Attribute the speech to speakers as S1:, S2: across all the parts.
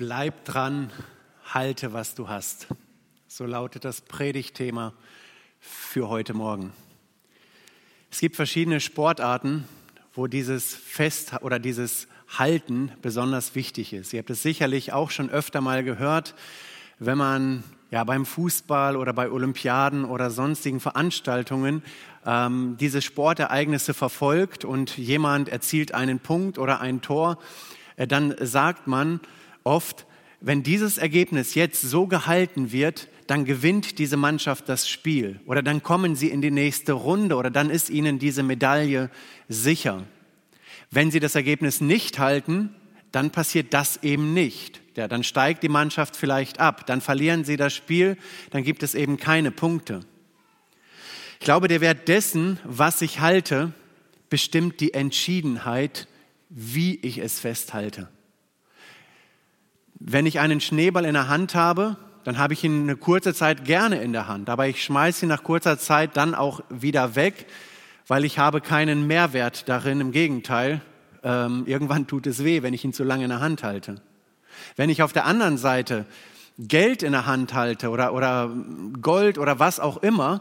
S1: Bleib dran, halte, was du hast. So lautet das Predigtthema für heute Morgen. Es gibt verschiedene Sportarten, wo dieses Fest oder dieses Halten besonders wichtig ist. Ihr habt es sicherlich auch schon öfter mal gehört, wenn man ja, beim Fußball oder bei Olympiaden oder sonstigen Veranstaltungen ähm, diese Sportereignisse verfolgt und jemand erzielt einen Punkt oder ein Tor, äh, dann sagt man, oft, wenn dieses Ergebnis jetzt so gehalten wird, dann gewinnt diese Mannschaft das Spiel oder dann kommen sie in die nächste Runde oder dann ist ihnen diese Medaille sicher. Wenn sie das Ergebnis nicht halten, dann passiert das eben nicht. Ja, dann steigt die Mannschaft vielleicht ab, dann verlieren sie das Spiel, dann gibt es eben keine Punkte. Ich glaube, der Wert dessen, was ich halte, bestimmt die Entschiedenheit, wie ich es festhalte. Wenn ich einen Schneeball in der Hand habe, dann habe ich ihn eine kurze Zeit gerne in der Hand, aber ich schmeiße ihn nach kurzer Zeit dann auch wieder weg, weil ich habe keinen Mehrwert darin. Im Gegenteil, ähm, irgendwann tut es weh, wenn ich ihn zu lange in der Hand halte. Wenn ich auf der anderen Seite Geld in der Hand halte oder, oder Gold oder was auch immer,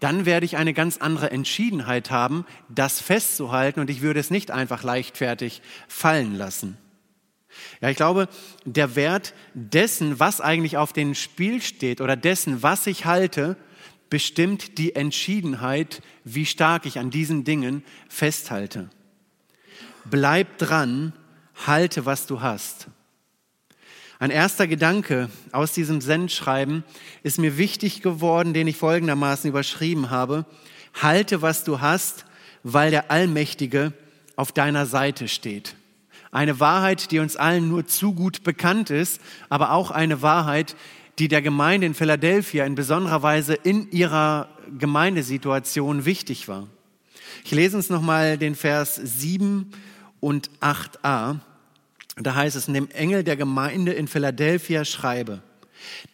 S1: dann werde ich eine ganz andere Entschiedenheit haben, das festzuhalten und ich würde es nicht einfach leichtfertig fallen lassen. Ja, ich glaube, der Wert dessen, was eigentlich auf dem Spiel steht oder dessen, was ich halte, bestimmt die Entschiedenheit, wie stark ich an diesen Dingen festhalte. Bleib dran, halte, was du hast. Ein erster Gedanke aus diesem Sendschreiben ist mir wichtig geworden, den ich folgendermaßen überschrieben habe. Halte, was du hast, weil der Allmächtige auf deiner Seite steht. Eine Wahrheit, die uns allen nur zu gut bekannt ist, aber auch eine Wahrheit, die der Gemeinde in Philadelphia in besonderer Weise in ihrer Gemeindesituation wichtig war. Ich lese uns nochmal den Vers 7 und 8a. Da heißt es, dem Engel der Gemeinde in Philadelphia schreibe,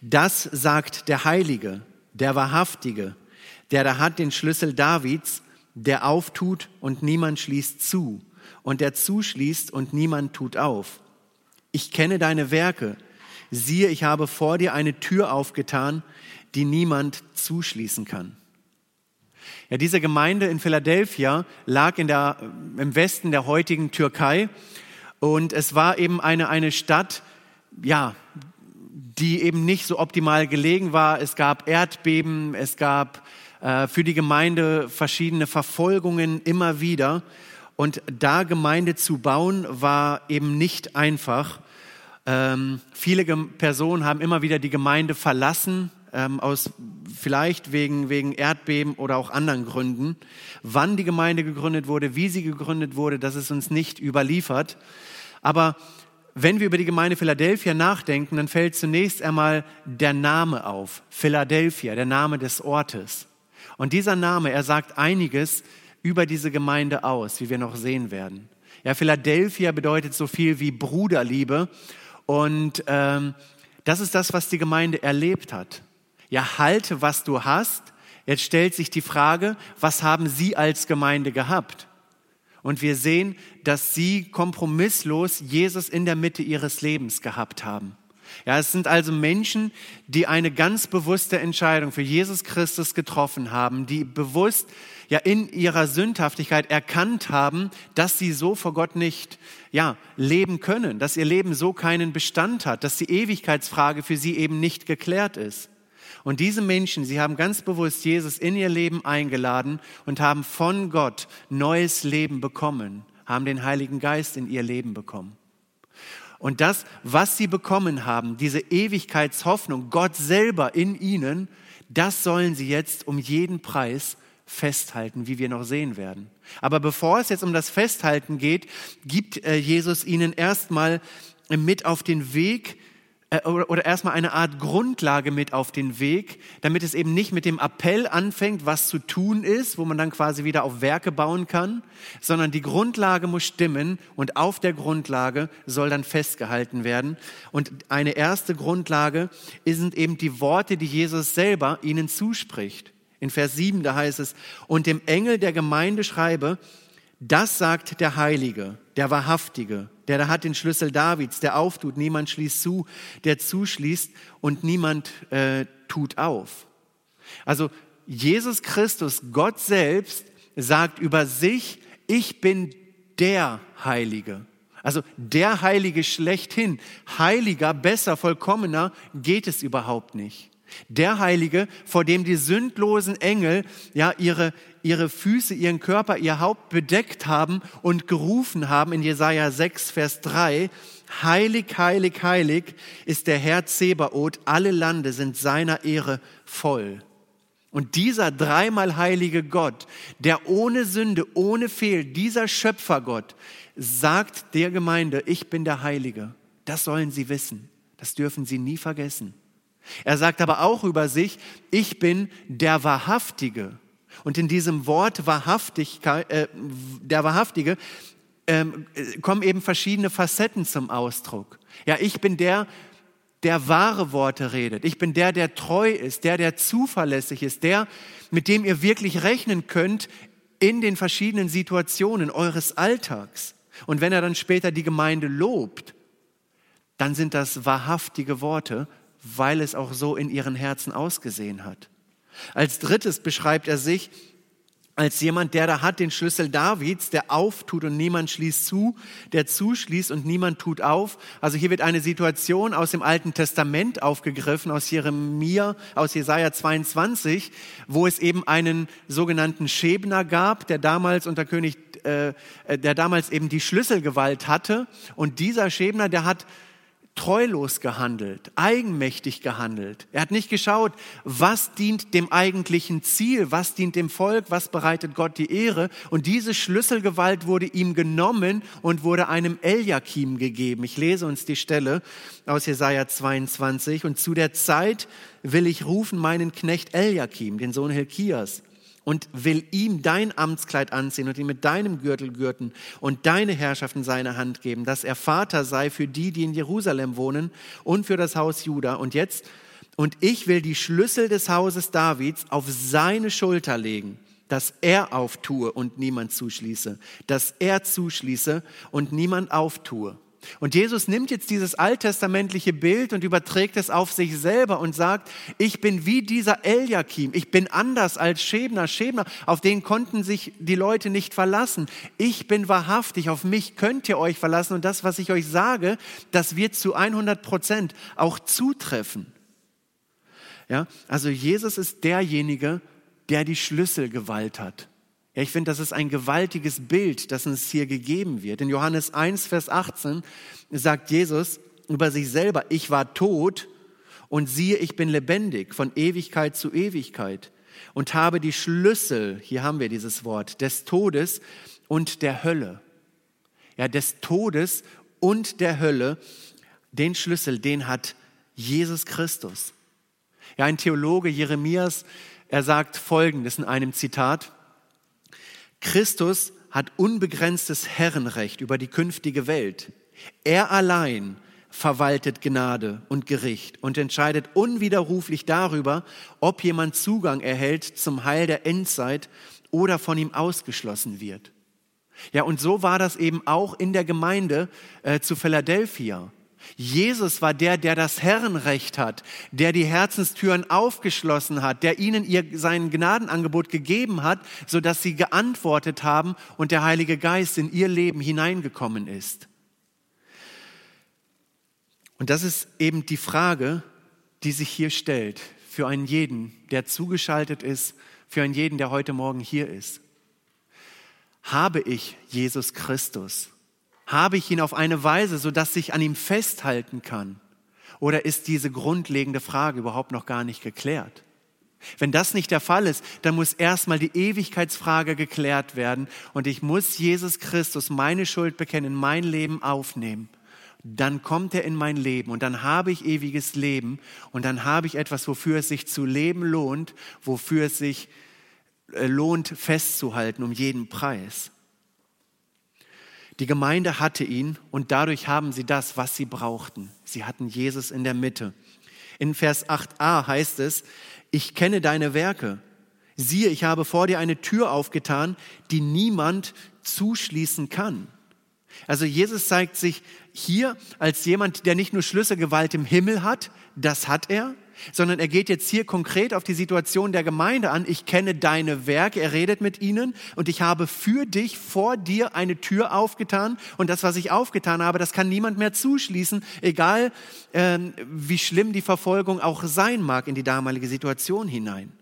S1: das sagt der Heilige, der Wahrhaftige, der da hat den Schlüssel Davids, der auftut und niemand schließt zu und der zuschließt und niemand tut auf. Ich kenne deine Werke. Siehe, ich habe vor dir eine Tür aufgetan, die niemand zuschließen kann. Ja, diese Gemeinde in Philadelphia lag in der, im Westen der heutigen Türkei und es war eben eine, eine Stadt, ja, die eben nicht so optimal gelegen war. Es gab Erdbeben, es gab äh, für die Gemeinde verschiedene Verfolgungen immer wieder. Und da Gemeinde zu bauen, war eben nicht einfach. Ähm, viele Personen haben immer wieder die Gemeinde verlassen, ähm, aus vielleicht wegen, wegen Erdbeben oder auch anderen Gründen. Wann die Gemeinde gegründet wurde, wie sie gegründet wurde, das ist uns nicht überliefert. Aber wenn wir über die Gemeinde Philadelphia nachdenken, dann fällt zunächst einmal der Name auf. Philadelphia, der Name des Ortes. Und dieser Name, er sagt einiges über diese Gemeinde aus, wie wir noch sehen werden. Ja, Philadelphia bedeutet so viel wie Bruderliebe und ähm, das ist das, was die Gemeinde erlebt hat. Ja, halte, was du hast. Jetzt stellt sich die Frage, was haben Sie als Gemeinde gehabt? Und wir sehen, dass Sie kompromisslos Jesus in der Mitte Ihres Lebens gehabt haben. Ja, es sind also Menschen, die eine ganz bewusste Entscheidung für Jesus Christus getroffen haben, die bewusst ja in ihrer Sündhaftigkeit erkannt haben, dass sie so vor Gott nicht ja leben können, dass ihr Leben so keinen Bestand hat, dass die Ewigkeitsfrage für sie eben nicht geklärt ist. Und diese Menschen, sie haben ganz bewusst Jesus in ihr Leben eingeladen und haben von Gott neues Leben bekommen, haben den Heiligen Geist in ihr Leben bekommen. Und das, was sie bekommen haben, diese Ewigkeitshoffnung, Gott selber in ihnen, das sollen sie jetzt um jeden Preis festhalten, wie wir noch sehen werden. Aber bevor es jetzt um das Festhalten geht, gibt äh, Jesus ihnen erstmal mit auf den Weg, äh, oder, oder erstmal eine Art Grundlage mit auf den Weg, damit es eben nicht mit dem Appell anfängt, was zu tun ist, wo man dann quasi wieder auf Werke bauen kann, sondern die Grundlage muss stimmen und auf der Grundlage soll dann festgehalten werden. Und eine erste Grundlage sind eben die Worte, die Jesus selber ihnen zuspricht. In Vers 7, da heißt es, und dem Engel der Gemeinde schreibe, Das sagt der Heilige, der Wahrhaftige, der da hat den Schlüssel Davids, der auftut, niemand schließt zu, der zuschließt und niemand äh, tut auf. Also Jesus Christus, Gott selbst, sagt über sich, ich bin der Heilige. Also der Heilige schlechthin. Heiliger, besser, vollkommener geht es überhaupt nicht. Der Heilige, vor dem die sündlosen Engel ja ihre, ihre Füße, ihren Körper, ihr Haupt bedeckt haben und gerufen haben in Jesaja 6, Vers 3, Heilig, heilig, heilig ist der Herr Zebaoth, alle Lande sind seiner Ehre voll. Und dieser dreimal heilige Gott, der ohne Sünde, ohne Fehl, dieser Schöpfergott, sagt der Gemeinde, ich bin der Heilige. Das sollen sie wissen. Das dürfen sie nie vergessen. Er sagt aber auch über sich, ich bin der Wahrhaftige. Und in diesem Wort Wahrhaftigkeit, äh, der Wahrhaftige ähm, kommen eben verschiedene Facetten zum Ausdruck. Ja, ich bin der, der wahre Worte redet. Ich bin der, der treu ist, der, der zuverlässig ist, der, mit dem ihr wirklich rechnen könnt in den verschiedenen Situationen eures Alltags. Und wenn er dann später die Gemeinde lobt, dann sind das wahrhaftige Worte, weil es auch so in ihren Herzen ausgesehen hat. Als drittes beschreibt er sich als jemand, der da hat den Schlüssel Davids, der auftut und niemand schließt zu, der zuschließt und niemand tut auf. Also hier wird eine Situation aus dem Alten Testament aufgegriffen, aus Jeremia, aus Jesaja 22, wo es eben einen sogenannten Schebner gab, der damals unter König, äh, der damals eben die Schlüsselgewalt hatte. Und dieser Schebner, der hat treulos gehandelt, eigenmächtig gehandelt. Er hat nicht geschaut, was dient dem eigentlichen Ziel, was dient dem Volk, was bereitet Gott die Ehre. Und diese Schlüsselgewalt wurde ihm genommen und wurde einem Eliakim gegeben. Ich lese uns die Stelle aus Jesaja 22. Und zu der Zeit will ich rufen meinen Knecht Eliakim, den Sohn Hilkias und will ihm dein Amtskleid anziehen und ihn mit deinem Gürtel gürten und deine Herrschaft in seine Hand geben, dass er Vater sei für die, die in Jerusalem wohnen und für das Haus Juda. Und jetzt, und ich will die Schlüssel des Hauses Davids auf seine Schulter legen, dass er auftue und niemand zuschließe, dass er zuschließe und niemand auftue. Und Jesus nimmt jetzt dieses alttestamentliche Bild und überträgt es auf sich selber und sagt, ich bin wie dieser Eliakim, ich bin anders als Schebner. Schebner, auf den konnten sich die Leute nicht verlassen. Ich bin wahrhaftig, auf mich könnt ihr euch verlassen und das, was ich euch sage, das wird zu 100 Prozent auch zutreffen. Ja, also Jesus ist derjenige, der die Schlüsselgewalt hat. Ja, ich finde, das ist ein gewaltiges Bild, das uns hier gegeben wird. In Johannes 1, Vers 18 sagt Jesus über sich selber, ich war tot und siehe, ich bin lebendig von Ewigkeit zu Ewigkeit und habe die Schlüssel, hier haben wir dieses Wort, des Todes und der Hölle. Ja, des Todes und der Hölle, den Schlüssel, den hat Jesus Christus. Ja, ein Theologe, Jeremias, er sagt Folgendes in einem Zitat, Christus hat unbegrenztes Herrenrecht über die künftige Welt. Er allein verwaltet Gnade und Gericht und entscheidet unwiderruflich darüber, ob jemand Zugang erhält zum Heil der Endzeit oder von ihm ausgeschlossen wird. Ja, und so war das eben auch in der Gemeinde äh, zu Philadelphia. Jesus war der, der das Herrenrecht hat, der die Herzenstüren aufgeschlossen hat, der ihnen ihr sein Gnadenangebot gegeben hat, so dass sie geantwortet haben und der Heilige Geist in ihr Leben hineingekommen ist. Und das ist eben die Frage, die sich hier stellt für einen jeden, der zugeschaltet ist, für einen jeden, der heute Morgen hier ist. Habe ich Jesus Christus? Habe ich ihn auf eine Weise, sodass ich an ihm festhalten kann? Oder ist diese grundlegende Frage überhaupt noch gar nicht geklärt? Wenn das nicht der Fall ist, dann muss erstmal die Ewigkeitsfrage geklärt werden und ich muss Jesus Christus meine Schuld bekennen, mein Leben aufnehmen. Dann kommt er in mein Leben und dann habe ich ewiges Leben und dann habe ich etwas, wofür es sich zu leben lohnt, wofür es sich äh, lohnt festzuhalten um jeden Preis. Die Gemeinde hatte ihn und dadurch haben sie das, was sie brauchten. Sie hatten Jesus in der Mitte. In Vers 8a heißt es, ich kenne deine Werke. Siehe, ich habe vor dir eine Tür aufgetan, die niemand zuschließen kann. Also Jesus zeigt sich hier als jemand, der nicht nur Schlüsselgewalt im Himmel hat, das hat er, sondern er geht jetzt hier konkret auf die Situation der Gemeinde an. Ich kenne deine Werke, er redet mit ihnen und ich habe für dich vor dir eine Tür aufgetan und das, was ich aufgetan habe, das kann niemand mehr zuschließen, egal äh, wie schlimm die Verfolgung auch sein mag in die damalige Situation hinein.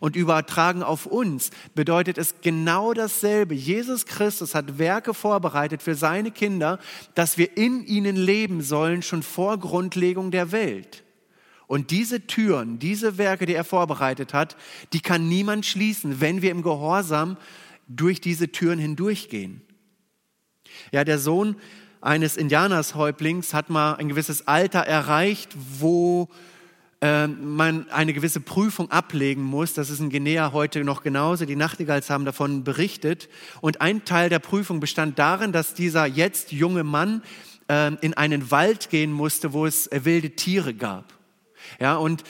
S1: Und übertragen auf uns bedeutet es genau dasselbe. Jesus Christus hat Werke vorbereitet für seine Kinder, dass wir in ihnen leben sollen, schon vor Grundlegung der Welt. Und diese Türen, diese Werke, die er vorbereitet hat, die kann niemand schließen, wenn wir im Gehorsam durch diese Türen hindurchgehen. Ja, der Sohn eines Indianershäuptlings hat mal ein gewisses Alter erreicht, wo äh, man eine gewisse Prüfung ablegen muss. Das ist in Guinea heute noch genauso. Die Nachtigalls haben davon berichtet. Und ein Teil der Prüfung bestand darin, dass dieser jetzt junge Mann äh, in einen Wald gehen musste, wo es wilde Tiere gab. Ja, und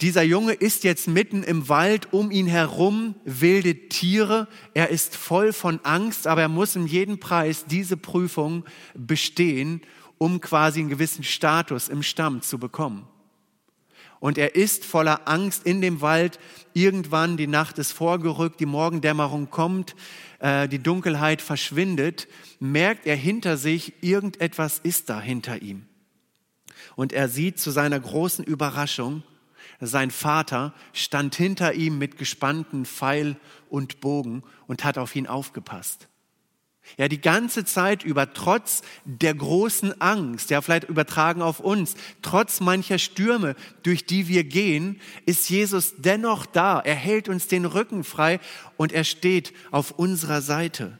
S1: dieser Junge ist jetzt mitten im Wald, um ihn herum wilde Tiere. Er ist voll von Angst, aber er muss um jeden Preis diese Prüfung bestehen, um quasi einen gewissen Status im Stamm zu bekommen. Und er ist voller Angst in dem Wald. Irgendwann, die Nacht ist vorgerückt, die Morgendämmerung kommt, äh, die Dunkelheit verschwindet, merkt er hinter sich, irgendetwas ist da hinter ihm. Und er sieht zu seiner großen Überraschung, sein Vater stand hinter ihm mit gespannten Pfeil und Bogen und hat auf ihn aufgepasst. Ja, die ganze Zeit über, trotz der großen Angst, ja, vielleicht übertragen auf uns, trotz mancher Stürme, durch die wir gehen, ist Jesus dennoch da. Er hält uns den Rücken frei und er steht auf unserer Seite.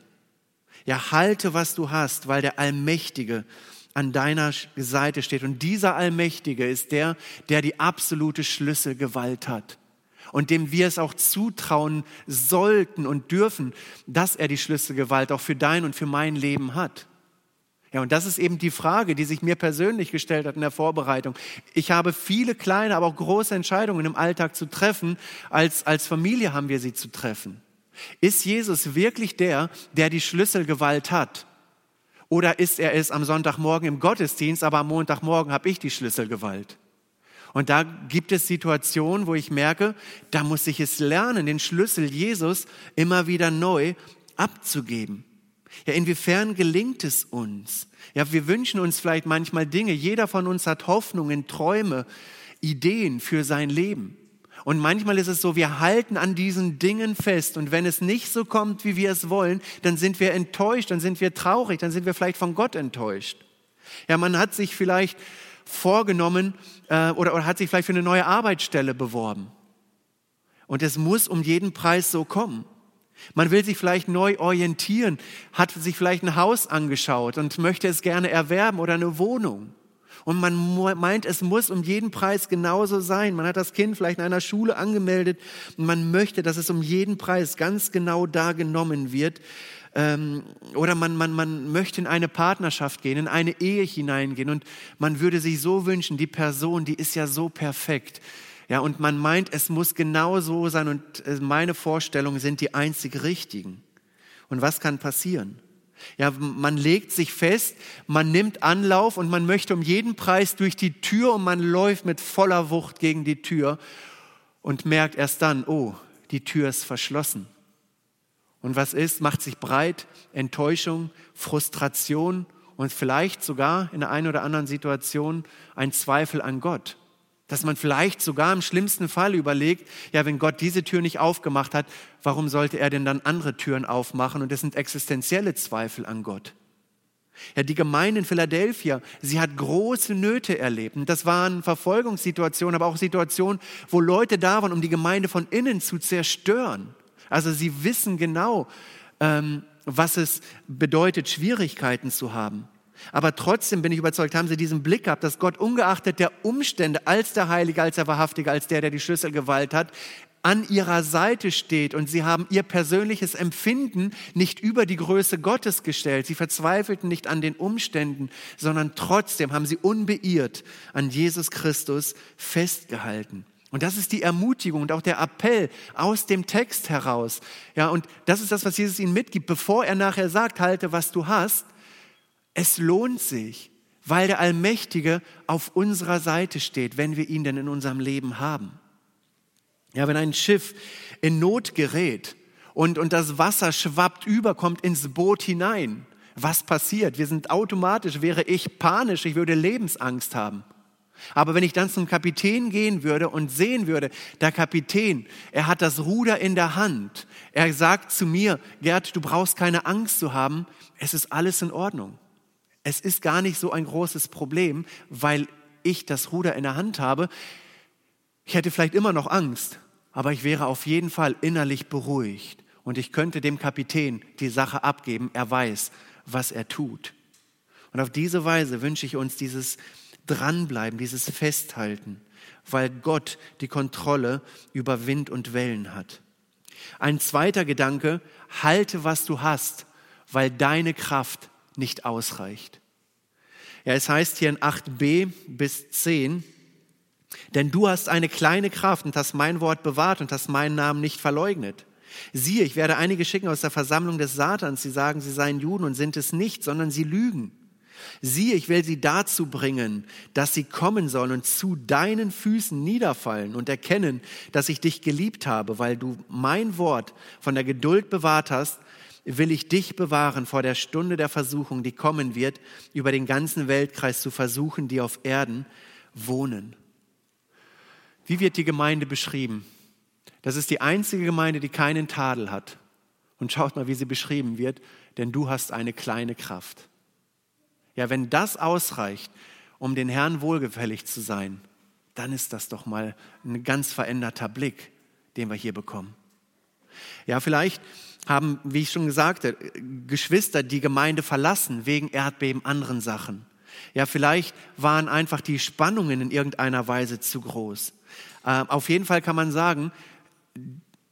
S1: Ja, halte, was du hast, weil der Allmächtige an deiner Seite steht. Und dieser Allmächtige ist der, der die absolute Schlüsselgewalt hat und dem wir es auch zutrauen sollten und dürfen, dass er die Schlüsselgewalt auch für dein und für mein Leben hat. Ja, und das ist eben die Frage, die sich mir persönlich gestellt hat in der Vorbereitung. Ich habe viele kleine, aber auch große Entscheidungen im Alltag zu treffen. Als, als Familie haben wir sie zu treffen. Ist Jesus wirklich der, der die Schlüsselgewalt hat? Oder ist er es am Sonntagmorgen im Gottesdienst, aber am Montagmorgen habe ich die Schlüsselgewalt? Und da gibt es Situationen, wo ich merke, da muss ich es lernen, den Schlüssel Jesus immer wieder neu abzugeben. Ja, inwiefern gelingt es uns? Ja, wir wünschen uns vielleicht manchmal Dinge. Jeder von uns hat Hoffnungen, Träume, Ideen für sein Leben. Und manchmal ist es so, wir halten an diesen Dingen fest und wenn es nicht so kommt, wie wir es wollen, dann sind wir enttäuscht, dann sind wir traurig, dann sind wir vielleicht von Gott enttäuscht. Ja, man hat sich vielleicht vorgenommen äh, oder, oder hat sich vielleicht für eine neue Arbeitsstelle beworben. Und es muss um jeden Preis so kommen. Man will sich vielleicht neu orientieren, hat sich vielleicht ein Haus angeschaut und möchte es gerne erwerben oder eine Wohnung. Und man meint, es muss um jeden Preis genauso sein. Man hat das Kind vielleicht in einer Schule angemeldet und man möchte, dass es um jeden Preis ganz genau da genommen wird. Ähm, oder man, man, man möchte in eine Partnerschaft gehen, in eine Ehe hineingehen und man würde sich so wünschen, die Person, die ist ja so perfekt. Ja, und man meint, es muss genau so sein und äh, meine Vorstellungen sind die einzig richtigen. Und was kann passieren? Ja, man legt sich fest, man nimmt Anlauf und man möchte um jeden Preis durch die Tür und man läuft mit voller Wucht gegen die Tür und merkt erst dann, oh, die Tür ist verschlossen. Und was ist? Macht sich breit Enttäuschung, Frustration und vielleicht sogar in der einen oder anderen Situation ein Zweifel an Gott. Dass man vielleicht sogar im schlimmsten Fall überlegt, ja, wenn Gott diese Tür nicht aufgemacht hat, warum sollte er denn dann andere Türen aufmachen? Und das sind existenzielle Zweifel an Gott. Ja, die Gemeinde in Philadelphia, sie hat große Nöte erlebt. Und das waren Verfolgungssituationen, aber auch Situationen, wo Leute da waren, um die Gemeinde von innen zu zerstören. Also sie wissen genau, ähm, was es bedeutet, Schwierigkeiten zu haben. Aber trotzdem bin ich überzeugt, haben sie diesen Blick gehabt, dass Gott ungeachtet der Umstände als der Heilige, als der Wahrhaftige, als der, der die Schlüsselgewalt hat, an ihrer Seite steht und sie haben ihr persönliches Empfinden nicht über die Größe Gottes gestellt. Sie verzweifelten nicht an den Umständen, sondern trotzdem haben sie unbeirrt an Jesus Christus festgehalten. Und das ist die Ermutigung und auch der Appell aus dem Text heraus. Ja, und das ist das, was Jesus ihnen mitgibt, bevor er nachher sagt, halte, was du hast. Es lohnt sich, weil der Allmächtige auf unserer Seite steht, wenn wir ihn denn in unserem Leben haben. Ja, wenn ein Schiff in Not gerät und, und das Wasser schwappt über, kommt ins Boot hinein, was passiert? Wir sind automatisch, wäre ich panisch, ich würde Lebensangst haben. Aber wenn ich dann zum Kapitän gehen würde und sehen würde, der Kapitän, er hat das Ruder in der Hand. Er sagt zu mir, Gerd, du brauchst keine Angst zu haben. Es ist alles in Ordnung. Es ist gar nicht so ein großes Problem, weil ich das Ruder in der Hand habe. Ich hätte vielleicht immer noch Angst, aber ich wäre auf jeden Fall innerlich beruhigt und ich könnte dem Kapitän die Sache abgeben. Er weiß, was er tut. Und auf diese Weise wünsche ich uns dieses Dranbleiben, dieses Festhalten, weil Gott die Kontrolle über Wind und Wellen hat. Ein zweiter Gedanke, halte, was du hast, weil deine Kraft nicht ausreicht. Ja, es heißt hier in 8b bis 10, denn du hast eine kleine Kraft und hast mein Wort bewahrt und hast meinen Namen nicht verleugnet. Siehe, ich werde einige schicken aus der Versammlung des Satans, sie sagen, sie seien Juden und sind es nicht, sondern sie lügen. Siehe, ich will sie dazu bringen, dass sie kommen sollen und zu deinen Füßen niederfallen und erkennen, dass ich dich geliebt habe, weil du mein Wort von der Geduld bewahrt hast, will ich dich bewahren vor der Stunde der Versuchung, die kommen wird, über den ganzen Weltkreis zu versuchen, die auf Erden wohnen. Wie wird die Gemeinde beschrieben? Das ist die einzige Gemeinde, die keinen Tadel hat. Und schaut mal, wie sie beschrieben wird, denn du hast eine kleine Kraft. Ja, wenn das ausreicht, um den Herrn wohlgefällig zu sein, dann ist das doch mal ein ganz veränderter Blick, den wir hier bekommen. Ja, vielleicht haben, wie ich schon gesagt habe, Geschwister die Gemeinde verlassen wegen Erdbeben, anderen Sachen. Ja, vielleicht waren einfach die Spannungen in irgendeiner Weise zu groß. Äh, auf jeden Fall kann man sagen,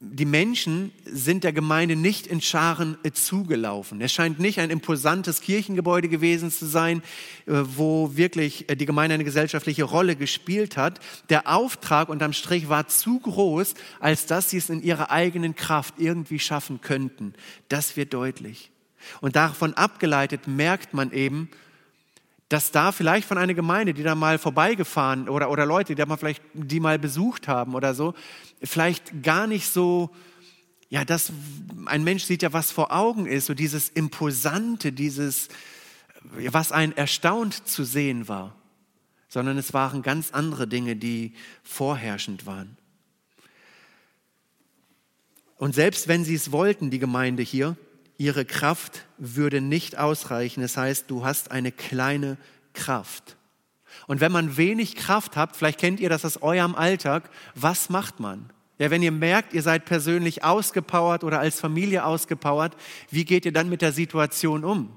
S1: die Menschen sind der Gemeinde nicht in Scharen äh, zugelaufen. Es scheint nicht ein imposantes Kirchengebäude gewesen zu sein, äh, wo wirklich äh, die Gemeinde eine gesellschaftliche Rolle gespielt hat. Der Auftrag unterm Strich war zu groß, als dass sie es in ihrer eigenen Kraft irgendwie schaffen könnten. Das wird deutlich. Und davon abgeleitet merkt man eben, dass da vielleicht von einer Gemeinde, die da mal vorbeigefahren oder, oder Leute, die da mal vielleicht die mal besucht haben oder so, vielleicht gar nicht so, ja, das, ein Mensch sieht ja, was vor Augen ist, so dieses Imposante, dieses, was einen erstaunt zu sehen war, sondern es waren ganz andere Dinge, die vorherrschend waren. Und selbst wenn sie es wollten, die Gemeinde hier, ihre Kraft würde nicht ausreichen. Das heißt, du hast eine kleine Kraft. Und wenn man wenig Kraft hat, vielleicht kennt ihr das aus eurem Alltag, was macht man? Ja, wenn ihr merkt, ihr seid persönlich ausgepowert oder als Familie ausgepowert, wie geht ihr dann mit der Situation um?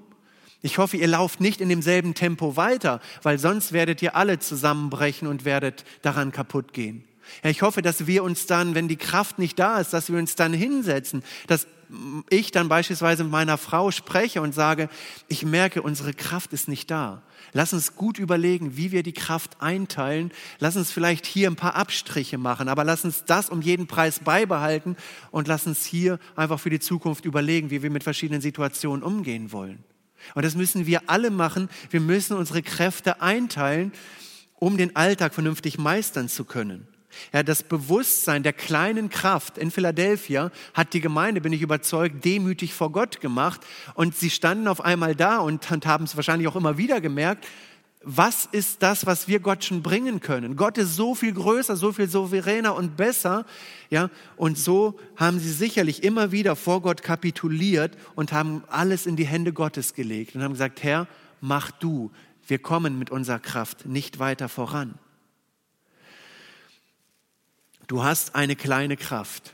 S1: Ich hoffe, ihr lauft nicht in demselben Tempo weiter, weil sonst werdet ihr alle zusammenbrechen und werdet daran kaputt gehen. Ja, ich hoffe, dass wir uns dann, wenn die Kraft nicht da ist, dass wir uns dann hinsetzen, dass ich dann beispielsweise mit meiner Frau spreche und sage, ich merke, unsere Kraft ist nicht da. Lass uns gut überlegen, wie wir die Kraft einteilen. Lass uns vielleicht hier ein paar Abstriche machen, aber lass uns das um jeden Preis beibehalten und lass uns hier einfach für die Zukunft überlegen, wie wir mit verschiedenen Situationen umgehen wollen. Und das müssen wir alle machen. Wir müssen unsere Kräfte einteilen, um den Alltag vernünftig meistern zu können. Ja, das Bewusstsein der kleinen Kraft in Philadelphia hat die Gemeinde, bin ich überzeugt, demütig vor Gott gemacht. Und sie standen auf einmal da und, haben es wahrscheinlich auch immer wieder gemerkt, was ist das, was wir Gott schon bringen können? Gott ist so viel größer, so viel souveräner und besser, ja. Und so haben sie sicherlich immer wieder vor Gott kapituliert und haben alles in die Hände Gottes gelegt und haben gesagt, Herr, mach du. Wir kommen mit unserer Kraft nicht weiter voran. Du hast eine kleine Kraft.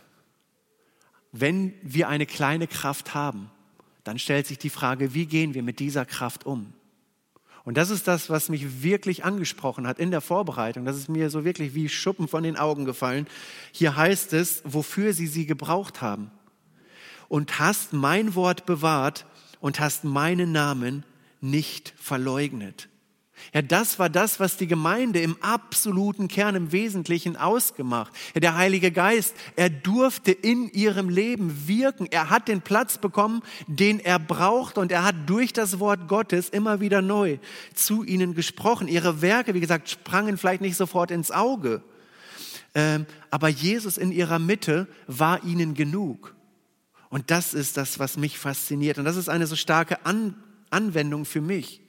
S1: Wenn wir eine kleine Kraft haben, dann stellt sich die Frage, wie gehen wir mit dieser Kraft um? Und das ist das, was mich wirklich angesprochen hat in der Vorbereitung. Das ist mir so wirklich wie Schuppen von den Augen gefallen. Hier heißt es, wofür sie sie gebraucht haben. Und hast mein Wort bewahrt und hast meinen Namen nicht verleugnet. Ja, das war das, was die Gemeinde im absoluten Kern, im Wesentlichen ausgemacht. Ja, der Heilige Geist, er durfte in ihrem Leben wirken. Er hat den Platz bekommen, den er braucht und er hat durch das Wort Gottes immer wieder neu zu ihnen gesprochen. Ihre Werke, wie gesagt, sprangen vielleicht nicht sofort ins Auge. Ähm, aber Jesus in ihrer Mitte war ihnen genug. Und das ist das, was mich fasziniert. Und das ist eine so starke An Anwendung für mich.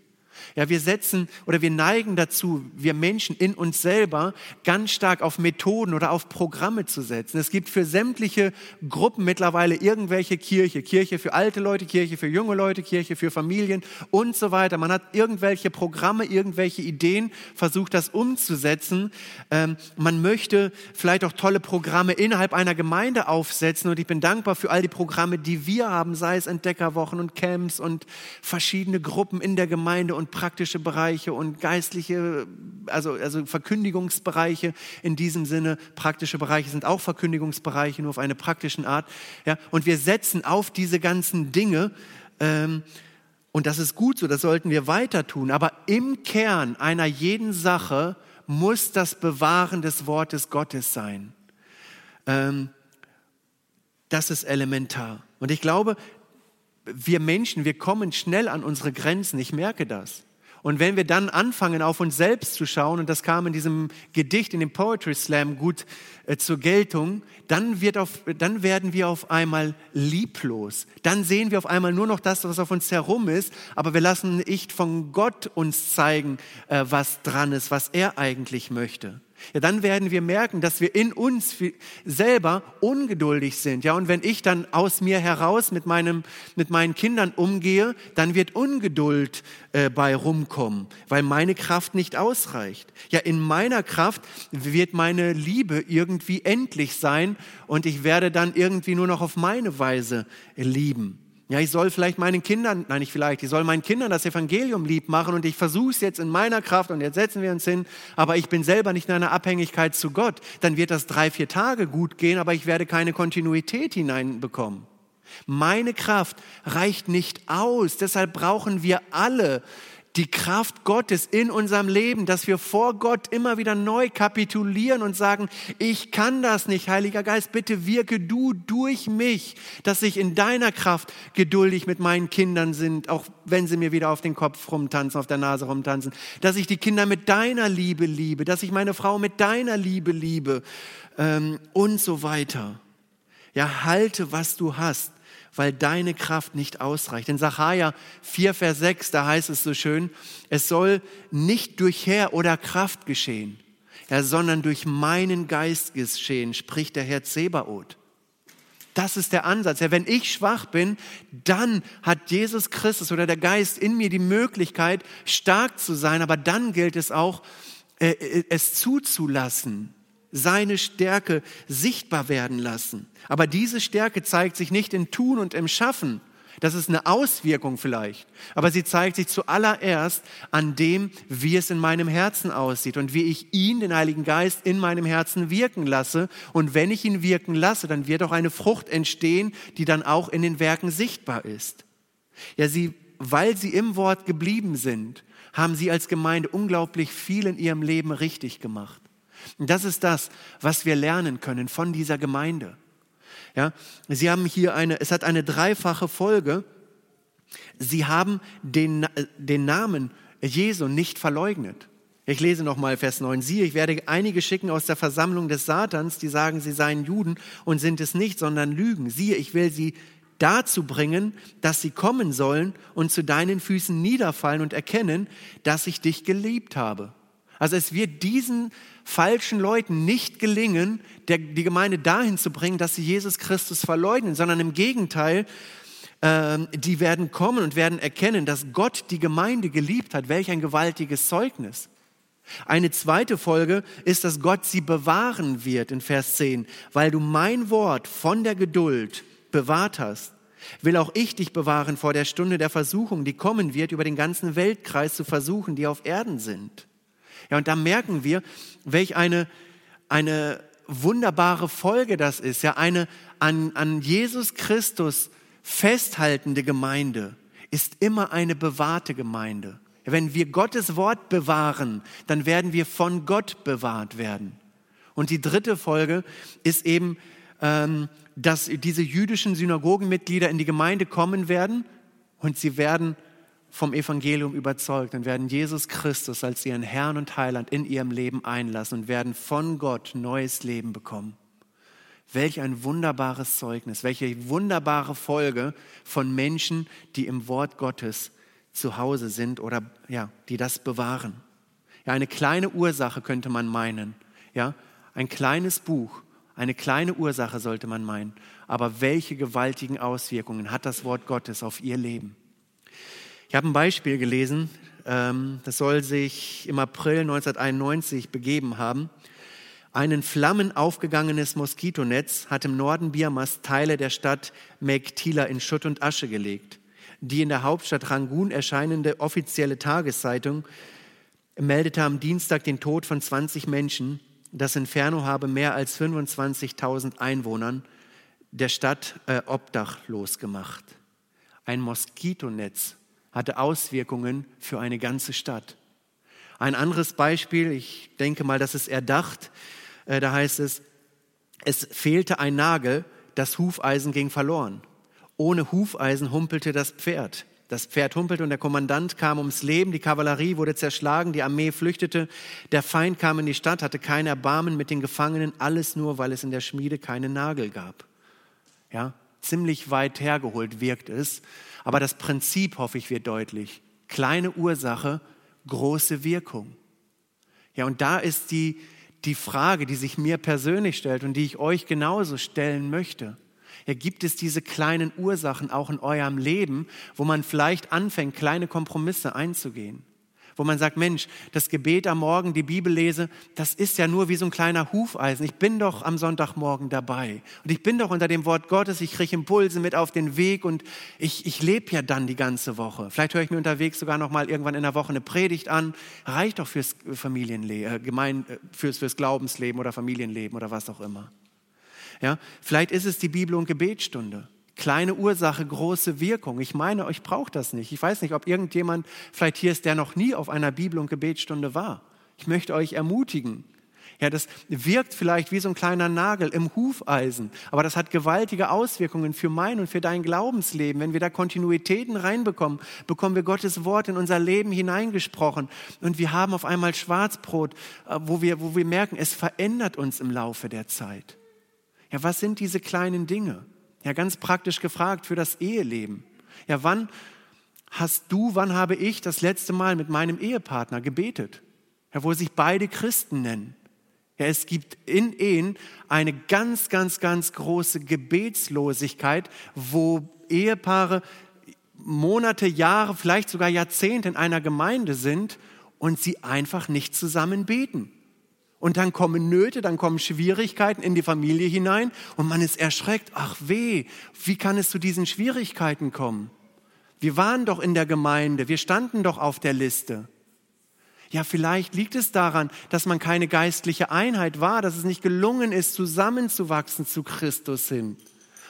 S1: Ja, wir setzen oder wir neigen dazu, wir Menschen in uns selber ganz stark auf Methoden oder auf Programme zu setzen. Es gibt für sämtliche Gruppen mittlerweile irgendwelche Kirche. Kirche für alte Leute, Kirche für junge Leute, Kirche für Familien und so weiter. Man hat irgendwelche Programme, irgendwelche Ideen, versucht das umzusetzen. Ähm, man möchte vielleicht auch tolle Programme innerhalb einer Gemeinde aufsetzen und ich bin dankbar für all die Programme, die wir haben, sei es Entdeckerwochen und Camps und verschiedene Gruppen in der Gemeinde und praktische Bereiche und geistliche, also, also Verkündigungsbereiche in diesem Sinne. Praktische Bereiche sind auch Verkündigungsbereiche, nur auf eine praktischen Art. Ja, und wir setzen auf diese ganzen Dinge, ähm, und das ist gut so, das sollten wir weiter tun. Aber im Kern einer jeden Sache muss das Bewahren des Wortes Gottes sein. Ähm, das ist elementar. Und ich glaube, wir Menschen, wir kommen schnell an unsere Grenzen. Ich merke das. Und wenn wir dann anfangen, auf uns selbst zu schauen, und das kam in diesem Gedicht, in dem Poetry Slam gut äh, zur Geltung, dann, wird auf, dann werden wir auf einmal lieblos. Dann sehen wir auf einmal nur noch das, was auf uns herum ist, aber wir lassen nicht von Gott uns zeigen, äh, was dran ist, was er eigentlich möchte ja, dann werden wir merken, dass wir in uns selber ungeduldig sind. Ja, und wenn ich dann aus mir heraus mit meinem, mit meinen Kindern umgehe, dann wird Ungeduld äh, bei rumkommen, weil meine Kraft nicht ausreicht. Ja, in meiner Kraft wird meine Liebe irgendwie endlich sein und ich werde dann irgendwie nur noch auf meine Weise lieben. Ja, ich soll vielleicht meinen Kindern, nein, nicht vielleicht, ich soll meinen Kindern das Evangelium lieb machen und ich versuche es jetzt in meiner Kraft und jetzt setzen wir uns hin, aber ich bin selber nicht in einer Abhängigkeit zu Gott. Dann wird das drei, vier Tage gut gehen, aber ich werde keine Kontinuität hineinbekommen. Meine Kraft reicht nicht aus. Deshalb brauchen wir alle die Kraft Gottes in unserem Leben, dass wir vor Gott immer wieder neu kapitulieren und sagen, ich kann das nicht, Heiliger Geist, bitte wirke du durch mich, dass ich in deiner Kraft geduldig mit meinen Kindern sind, auch wenn sie mir wieder auf den Kopf rumtanzen, auf der Nase rumtanzen, dass ich die Kinder mit deiner Liebe liebe, dass ich meine Frau mit deiner Liebe liebe ähm, und so weiter. Ja, halte, was du hast weil deine Kraft nicht ausreicht. In Sacharja 4, Vers 6, da heißt es so schön, es soll nicht durch Herr oder Kraft geschehen, ja, sondern durch meinen Geist geschehen, spricht der Herr Zebaoth. Das ist der Ansatz. Ja, wenn ich schwach bin, dann hat Jesus Christus oder der Geist in mir die Möglichkeit, stark zu sein. Aber dann gilt es auch, äh, äh es zuzulassen, seine Stärke sichtbar werden lassen. Aber diese Stärke zeigt sich nicht im Tun und im Schaffen. Das ist eine Auswirkung vielleicht. Aber sie zeigt sich zuallererst an dem, wie es in meinem Herzen aussieht und wie ich ihn, den Heiligen Geist, in meinem Herzen wirken lasse. Und wenn ich ihn wirken lasse, dann wird auch eine Frucht entstehen, die dann auch in den Werken sichtbar ist. Ja, sie, weil sie im Wort geblieben sind, haben sie als Gemeinde unglaublich viel in ihrem Leben richtig gemacht. Und das ist das, was wir lernen können von dieser Gemeinde. Ja, sie haben hier eine, es hat eine dreifache Folge. Sie haben den, den Namen Jesu nicht verleugnet. Ich lese nochmal Vers 9. Siehe, ich werde einige schicken aus der Versammlung des Satans, die sagen, sie seien Juden und sind es nicht, sondern lügen. Siehe, ich will sie dazu bringen, dass sie kommen sollen und zu deinen Füßen niederfallen und erkennen, dass ich dich geliebt habe. Also es wird diesen falschen Leuten nicht gelingen, der, die Gemeinde dahin zu bringen, dass sie Jesus Christus verleugnen, sondern im Gegenteil, äh, die werden kommen und werden erkennen, dass Gott die Gemeinde geliebt hat. Welch ein gewaltiges Zeugnis. Eine zweite Folge ist, dass Gott sie bewahren wird in Vers 10, weil du mein Wort von der Geduld bewahrt hast will auch ich dich bewahren vor der Stunde der Versuchung, die kommen wird, über den ganzen Weltkreis zu versuchen, die auf Erden sind. Ja, und da merken wir, welch eine, eine wunderbare Folge das ist. Ja, eine an, an Jesus Christus festhaltende Gemeinde ist immer eine bewahrte Gemeinde. Wenn wir Gottes Wort bewahren, dann werden wir von Gott bewahrt werden. Und die dritte Folge ist eben, ähm, dass diese jüdischen Synagogenmitglieder in die Gemeinde kommen werden und sie werden vom Evangelium überzeugt und werden Jesus Christus als ihren Herrn und Heiland in ihrem Leben einlassen und werden von Gott neues Leben bekommen. Welch ein wunderbares Zeugnis, welche wunderbare Folge von Menschen, die im Wort Gottes zu Hause sind oder ja, die das bewahren. Ja, eine kleine Ursache könnte man meinen. Ja, ein kleines Buch, eine kleine Ursache sollte man meinen. Aber welche gewaltigen Auswirkungen hat das Wort Gottes auf ihr Leben? Ich habe ein Beispiel gelesen, ähm, das soll sich im April 1991 begeben haben. Ein in Flammen aufgegangenes Moskitonetz hat im Norden Birmas Teile der Stadt Mektila in Schutt und Asche gelegt. Die in der Hauptstadt Rangoon erscheinende offizielle Tageszeitung meldete am Dienstag den Tod von 20 Menschen. Das Inferno habe mehr als 25.000 Einwohnern der Stadt äh, obdachlos gemacht. Ein Moskitonetz hatte Auswirkungen für eine ganze Stadt. Ein anderes Beispiel, ich denke mal, das ist erdacht, äh, da heißt es, es fehlte ein Nagel, das Hufeisen ging verloren. Ohne Hufeisen humpelte das Pferd. Das Pferd humpelte und der Kommandant kam ums Leben, die Kavallerie wurde zerschlagen, die Armee flüchtete, der Feind kam in die Stadt, hatte kein Erbarmen mit den Gefangenen, alles nur, weil es in der Schmiede keine Nagel gab. Ja, ziemlich weit hergeholt wirkt es, aber das Prinzip, hoffe ich, wird deutlich. Kleine Ursache, große Wirkung. Ja, und da ist die, die Frage, die sich mir persönlich stellt und die ich euch genauso stellen möchte. Ja, gibt es diese kleinen Ursachen auch in eurem Leben, wo man vielleicht anfängt, kleine Kompromisse einzugehen? Wo man sagt, Mensch, das Gebet am Morgen, die Bibel lese, das ist ja nur wie so ein kleiner Hufeisen. Ich bin doch am Sonntagmorgen dabei und ich bin doch unter dem Wort Gottes, ich kriege Impulse mit auf den Weg und ich, ich lebe ja dann die ganze Woche. Vielleicht höre ich mir unterwegs sogar noch mal irgendwann in der Woche eine Predigt an. Reicht doch fürs Familienleben, äh, gemein, äh, fürs, fürs Glaubensleben oder Familienleben oder was auch immer. Ja, vielleicht ist es die Bibel- und Gebetsstunde. Kleine Ursache, große Wirkung. Ich meine, euch braucht das nicht. Ich weiß nicht, ob irgendjemand vielleicht hier ist, der noch nie auf einer Bibel- und Gebetsstunde war. Ich möchte euch ermutigen. Ja, das wirkt vielleicht wie so ein kleiner Nagel im Hufeisen, aber das hat gewaltige Auswirkungen für mein und für dein Glaubensleben. Wenn wir da Kontinuitäten reinbekommen, bekommen wir Gottes Wort in unser Leben hineingesprochen und wir haben auf einmal Schwarzbrot, äh, wo wir, wo wir merken, es verändert uns im Laufe der Zeit. Ja, was sind diese kleinen Dinge? Ja, ganz praktisch gefragt für das Eheleben. Ja, wann hast du, wann habe ich das letzte Mal mit meinem Ehepartner gebetet? Ja, wo sich beide Christen nennen. Ja, es gibt in Ehen eine ganz, ganz, ganz große Gebetslosigkeit, wo Ehepaare Monate, Jahre, vielleicht sogar Jahrzehnte in einer Gemeinde sind und sie einfach nicht zusammen beten. Und dann kommen Nöte, dann kommen Schwierigkeiten in die Familie hinein und man ist erschreckt. Ach weh, wie kann es zu diesen Schwierigkeiten kommen? Wir waren doch in der Gemeinde, wir standen doch auf der Liste. Ja, vielleicht liegt es daran, dass man keine geistliche Einheit war, dass es nicht gelungen ist, zusammenzuwachsen zu Christus hin.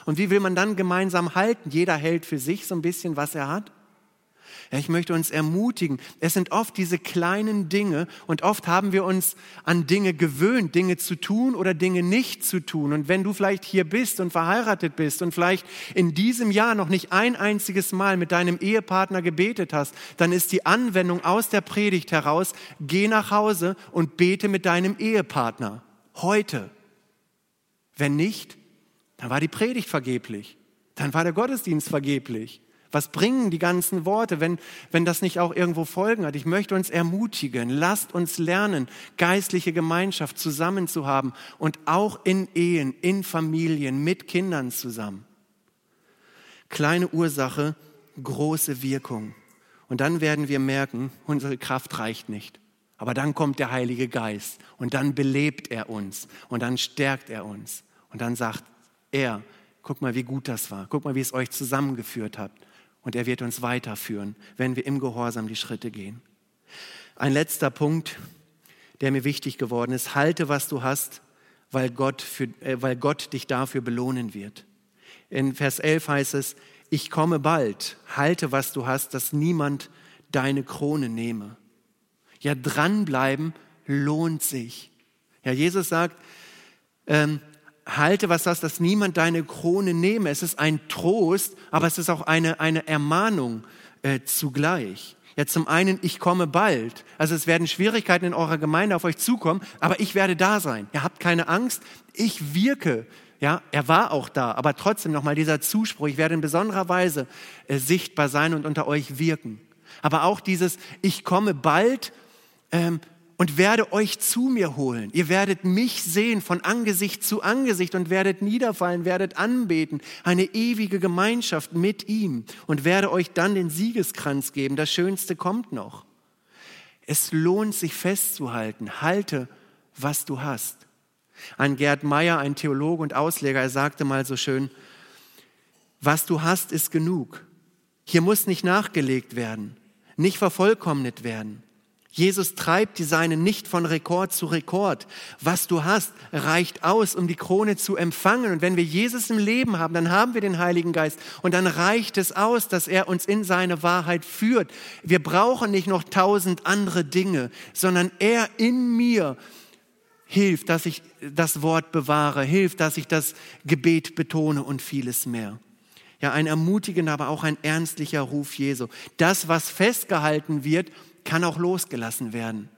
S1: Und wie will man dann gemeinsam halten? Jeder hält für sich so ein bisschen, was er hat. Ja, ich möchte uns ermutigen. Es sind oft diese kleinen Dinge und oft haben wir uns an Dinge gewöhnt, Dinge zu tun oder Dinge nicht zu tun. Und wenn du vielleicht hier bist und verheiratet bist und vielleicht in diesem Jahr noch nicht ein einziges Mal mit deinem Ehepartner gebetet hast, dann ist die Anwendung aus der Predigt heraus, geh nach Hause und bete mit deinem Ehepartner. Heute. Wenn nicht, dann war die Predigt vergeblich. Dann war der Gottesdienst vergeblich. Was bringen die ganzen Worte, wenn, wenn das nicht auch irgendwo Folgen hat? Ich möchte uns ermutigen, lasst uns lernen, geistliche Gemeinschaft zusammen zu haben und auch in Ehen, in Familien, mit Kindern zusammen. Kleine Ursache, große Wirkung. Und dann werden wir merken, unsere Kraft reicht nicht. Aber dann kommt der Heilige Geist und dann belebt er uns und dann stärkt er uns. Und dann sagt er, guck mal, wie gut das war. Guck mal, wie es euch zusammengeführt hat und er wird uns weiterführen, wenn wir im Gehorsam die Schritte gehen. Ein letzter Punkt, der mir wichtig geworden ist. Halte, was du hast, weil Gott, für, äh, weil Gott dich dafür belohnen wird. In Vers 11 heißt es, ich komme bald, halte, was du hast, dass niemand deine Krone nehme. Ja, dranbleiben lohnt sich. Ja, Jesus sagt, ähm, halte was das, dass niemand deine Krone nehme. Es ist ein Trost, aber es ist auch eine, eine Ermahnung äh, zugleich. Ja, zum einen, ich komme bald. Also es werden Schwierigkeiten in eurer Gemeinde auf euch zukommen, aber ich werde da sein. Ihr habt keine Angst, ich wirke. Ja, er war auch da, aber trotzdem nochmal dieser Zuspruch, ich werde in besonderer Weise äh, sichtbar sein und unter euch wirken. Aber auch dieses, ich komme bald, ähm, und werde euch zu mir holen. Ihr werdet mich sehen von Angesicht zu Angesicht und werdet niederfallen, werdet anbeten, eine ewige Gemeinschaft mit ihm und werde euch dann den Siegeskranz geben. Das Schönste kommt noch. Es lohnt sich festzuhalten. Halte, was du hast. Ein Gerd Meyer, ein Theologe und Ausleger, er sagte mal so schön, was du hast, ist genug. Hier muss nicht nachgelegt werden, nicht vervollkommnet werden. Jesus treibt die Seinen nicht von Rekord zu Rekord. Was du hast, reicht aus, um die Krone zu empfangen. Und wenn wir Jesus im Leben haben, dann haben wir den Heiligen Geist. Und dann reicht es aus, dass er uns in seine Wahrheit führt. Wir brauchen nicht noch tausend andere Dinge, sondern er in mir hilft, dass ich das Wort bewahre, hilft, dass ich das Gebet betone und vieles mehr. Ja, ein ermutigender, aber auch ein ernstlicher Ruf Jesu. Das, was festgehalten wird, kann auch losgelassen werden.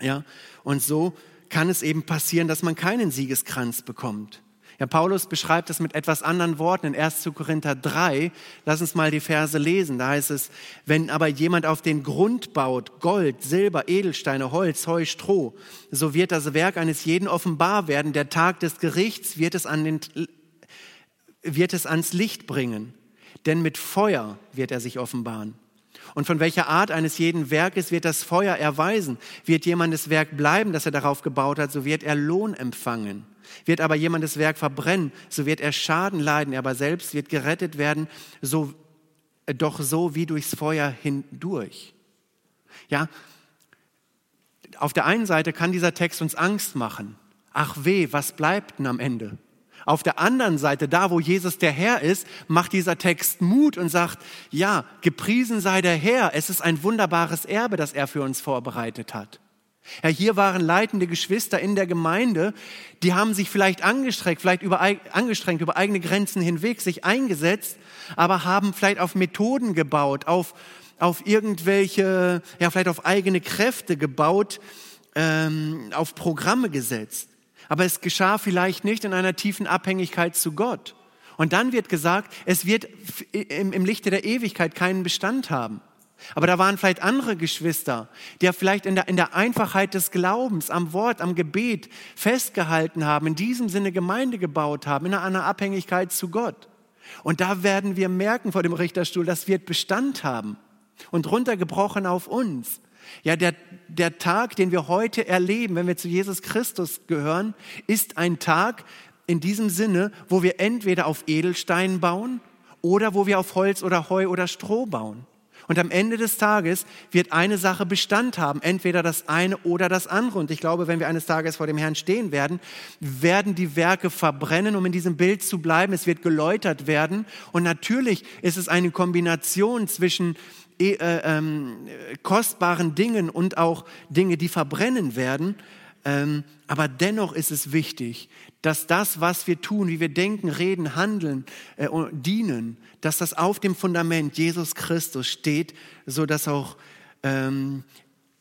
S1: Ja, und so kann es eben passieren, dass man keinen Siegeskranz bekommt. Ja, Paulus beschreibt es mit etwas anderen Worten in 1. Korinther 3. Lass uns mal die Verse lesen. Da heißt es, wenn aber jemand auf den Grund baut, Gold, Silber, Edelsteine, Holz, Heu, Stroh, so wird das Werk eines jeden offenbar werden. Der Tag des Gerichts wird es, an den, wird es ans Licht bringen. Denn mit Feuer wird er sich offenbaren. Und von welcher Art eines jeden Werkes wird das Feuer erweisen? Wird jemandes Werk bleiben, das er darauf gebaut hat, so wird er Lohn empfangen. Wird aber jemandes Werk verbrennen, so wird er Schaden leiden, er aber selbst wird gerettet werden, so, äh, doch so wie durchs Feuer hindurch. Ja, auf der einen Seite kann dieser Text uns Angst machen. Ach weh, was bleibt denn am Ende? Auf der anderen Seite, da wo Jesus der Herr ist, macht dieser Text Mut und sagt, ja, gepriesen sei der Herr, es ist ein wunderbares Erbe, das er für uns vorbereitet hat. Ja, hier waren leitende Geschwister in der Gemeinde, die haben sich vielleicht angestrengt, vielleicht über, angestrengt, über eigene Grenzen hinweg, sich eingesetzt, aber haben vielleicht auf Methoden gebaut, auf, auf irgendwelche, ja, vielleicht auf eigene Kräfte gebaut, ähm, auf Programme gesetzt. Aber es geschah vielleicht nicht in einer tiefen Abhängigkeit zu Gott. Und dann wird gesagt, es wird im, Lichte der Ewigkeit keinen Bestand haben. Aber da waren vielleicht andere Geschwister, die vielleicht in der, in der Einfachheit des Glaubens, am Wort, am Gebet festgehalten haben, in diesem Sinne Gemeinde gebaut haben, in einer Abhängigkeit zu Gott. Und da werden wir merken vor dem Richterstuhl, das wird Bestand haben und runtergebrochen auf uns. Ja, der, der Tag, den wir heute erleben, wenn wir zu Jesus Christus gehören, ist ein Tag in diesem Sinne, wo wir entweder auf Edelstein bauen oder wo wir auf Holz oder Heu oder Stroh bauen. Und am Ende des Tages wird eine Sache Bestand haben, entweder das eine oder das andere. Und ich glaube, wenn wir eines Tages vor dem Herrn stehen werden, werden die Werke verbrennen, um in diesem Bild zu bleiben. Es wird geläutert werden. Und natürlich ist es eine Kombination zwischen äh, ähm, kostbaren Dingen und auch Dinge, die verbrennen werden. Ähm, aber dennoch ist es wichtig, dass das, was wir tun, wie wir denken, reden, handeln, äh, dienen, dass das auf dem Fundament Jesus Christus steht, so dass auch ähm,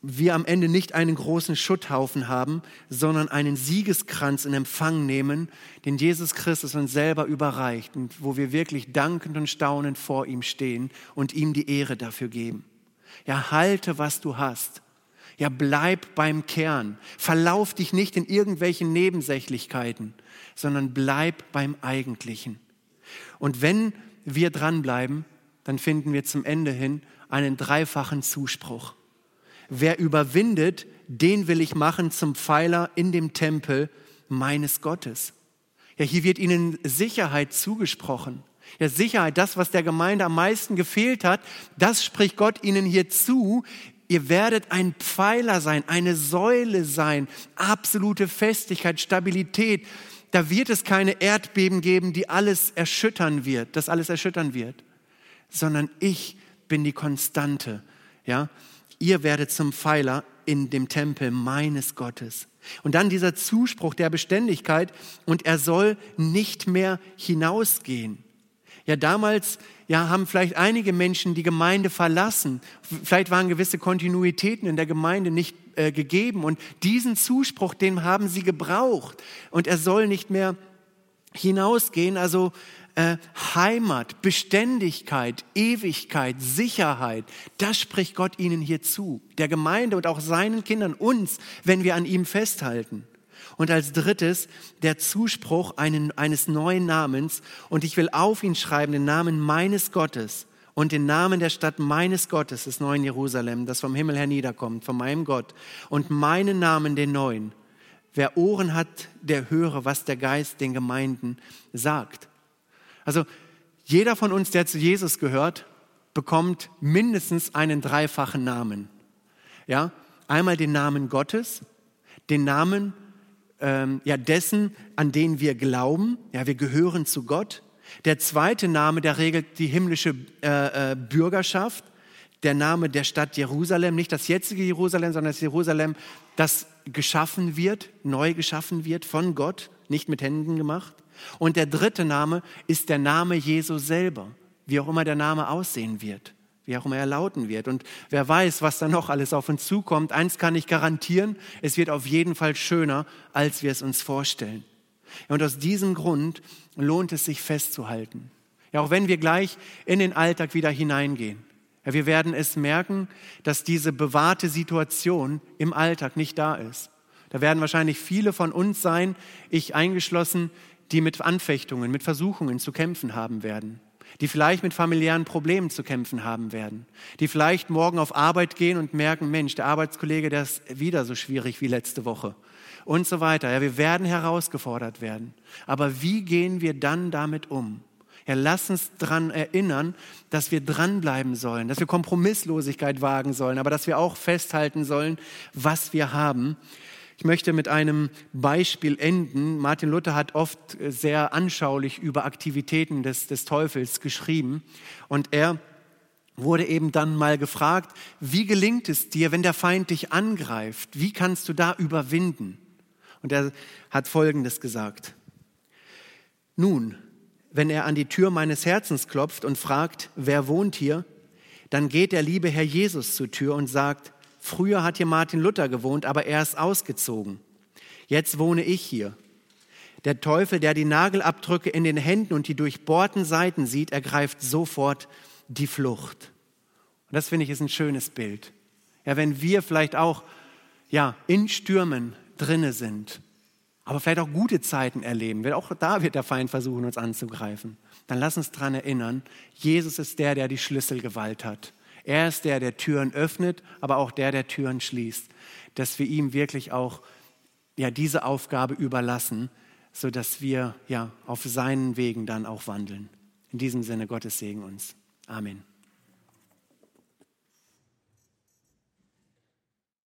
S1: wir am Ende nicht einen großen Schutthaufen haben, sondern einen Siegeskranz in Empfang nehmen, den Jesus Christus uns selber überreicht und wo wir wirklich dankend und staunend vor ihm stehen und ihm die Ehre dafür geben. Ja, halte, was du hast. Ja, bleib beim Kern. Verlauf dich nicht in irgendwelchen Nebensächlichkeiten, sondern bleib beim Eigentlichen. Und wenn wir dranbleiben, dann finden wir zum Ende hin einen dreifachen Zuspruch. Wer überwindet, den will ich machen zum Pfeiler in dem Tempel meines Gottes. Ja, hier wird ihnen Sicherheit zugesprochen. Ja, Sicherheit, das, was der Gemeinde am meisten gefehlt hat, das spricht Gott ihnen hier zu. Ihr werdet ein Pfeiler sein, eine Säule sein, absolute Festigkeit, Stabilität. Da wird es keine Erdbeben geben, die alles erschüttern wird, das alles erschüttern wird, sondern ich bin die Konstante Ja, ihr werdet zum Pfeiler in dem Tempel meines Gottes. Und dann dieser Zuspruch der Beständigkeit und er soll nicht mehr hinausgehen. Ja, damals ja, haben vielleicht einige Menschen die Gemeinde verlassen. Vielleicht waren gewisse Kontinuitäten in der Gemeinde nicht äh, gegeben. Und diesen Zuspruch, den haben sie gebraucht. Und er soll nicht mehr hinausgehen. Also äh, Heimat, Beständigkeit, Ewigkeit, Sicherheit, das spricht Gott ihnen hier zu. Der Gemeinde und auch seinen Kindern, uns, wenn wir an ihm festhalten. Und als drittes der Zuspruch einen, eines neuen Namens. Und ich will auf ihn schreiben den Namen meines Gottes und den Namen der Stadt meines Gottes, des neuen Jerusalem, das vom Himmel herniederkommt, von meinem Gott. Und meinen Namen den neuen. Wer Ohren hat, der höre, was der Geist den Gemeinden sagt. Also jeder von uns, der zu Jesus gehört, bekommt mindestens einen dreifachen Namen. Ja, einmal den Namen Gottes, den Namen ähm, ja, dessen, an den wir glauben. Ja, wir gehören zu Gott. Der zweite Name, der regelt die himmlische äh, äh, Bürgerschaft. Der Name der Stadt Jerusalem, nicht das jetzige Jerusalem, sondern das Jerusalem, das geschaffen wird, neu geschaffen wird von Gott, nicht mit Händen gemacht. Und der dritte Name ist der Name Jesu selber, wie auch immer der Name aussehen wird wie auch immer er lauten wird. Und wer weiß, was da noch alles auf uns zukommt. Eins kann ich garantieren, es wird auf jeden Fall schöner, als wir es uns vorstellen. Und aus diesem Grund lohnt es sich festzuhalten. Ja, auch wenn wir gleich in den Alltag wieder hineingehen. Ja, wir werden es merken, dass diese bewahrte Situation im Alltag nicht da ist. Da werden wahrscheinlich viele von uns sein, ich eingeschlossen, die mit Anfechtungen, mit Versuchungen zu kämpfen haben werden die vielleicht mit familiären Problemen zu kämpfen haben werden, die vielleicht morgen auf Arbeit gehen und merken, Mensch, der Arbeitskollege, der ist wieder so schwierig wie letzte Woche und so weiter. Ja, wir werden herausgefordert werden. Aber wie gehen wir dann damit um? Ja, lass uns daran erinnern, dass wir dranbleiben sollen, dass wir Kompromisslosigkeit wagen sollen, aber dass wir auch festhalten sollen, was wir haben ich möchte mit einem Beispiel enden. Martin Luther hat oft sehr anschaulich über Aktivitäten des, des Teufels geschrieben. Und er wurde eben dann mal gefragt, wie gelingt es dir, wenn der Feind dich angreift? Wie kannst du da überwinden? Und er hat Folgendes gesagt. Nun, wenn er an die Tür meines Herzens klopft und fragt, wer wohnt hier, dann geht der liebe Herr Jesus zur Tür und sagt, Früher hat hier Martin Luther gewohnt, aber er ist ausgezogen. Jetzt wohne ich hier. Der Teufel, der die Nagelabdrücke in den Händen und die durchbohrten Seiten sieht, ergreift sofort die Flucht. Und das finde ich ist ein schönes Bild. Ja, wenn wir vielleicht auch ja, in Stürmen drinne sind, aber vielleicht auch gute Zeiten erleben, auch da wird der Feind versuchen, uns anzugreifen, dann lass uns daran erinnern, Jesus ist der, der die Schlüsselgewalt hat. Er ist der, der Türen öffnet, aber auch der, der Türen schließt. Dass wir ihm wirklich auch ja, diese Aufgabe überlassen, sodass wir ja, auf seinen Wegen dann auch wandeln. In diesem Sinne, Gottes Segen uns. Amen.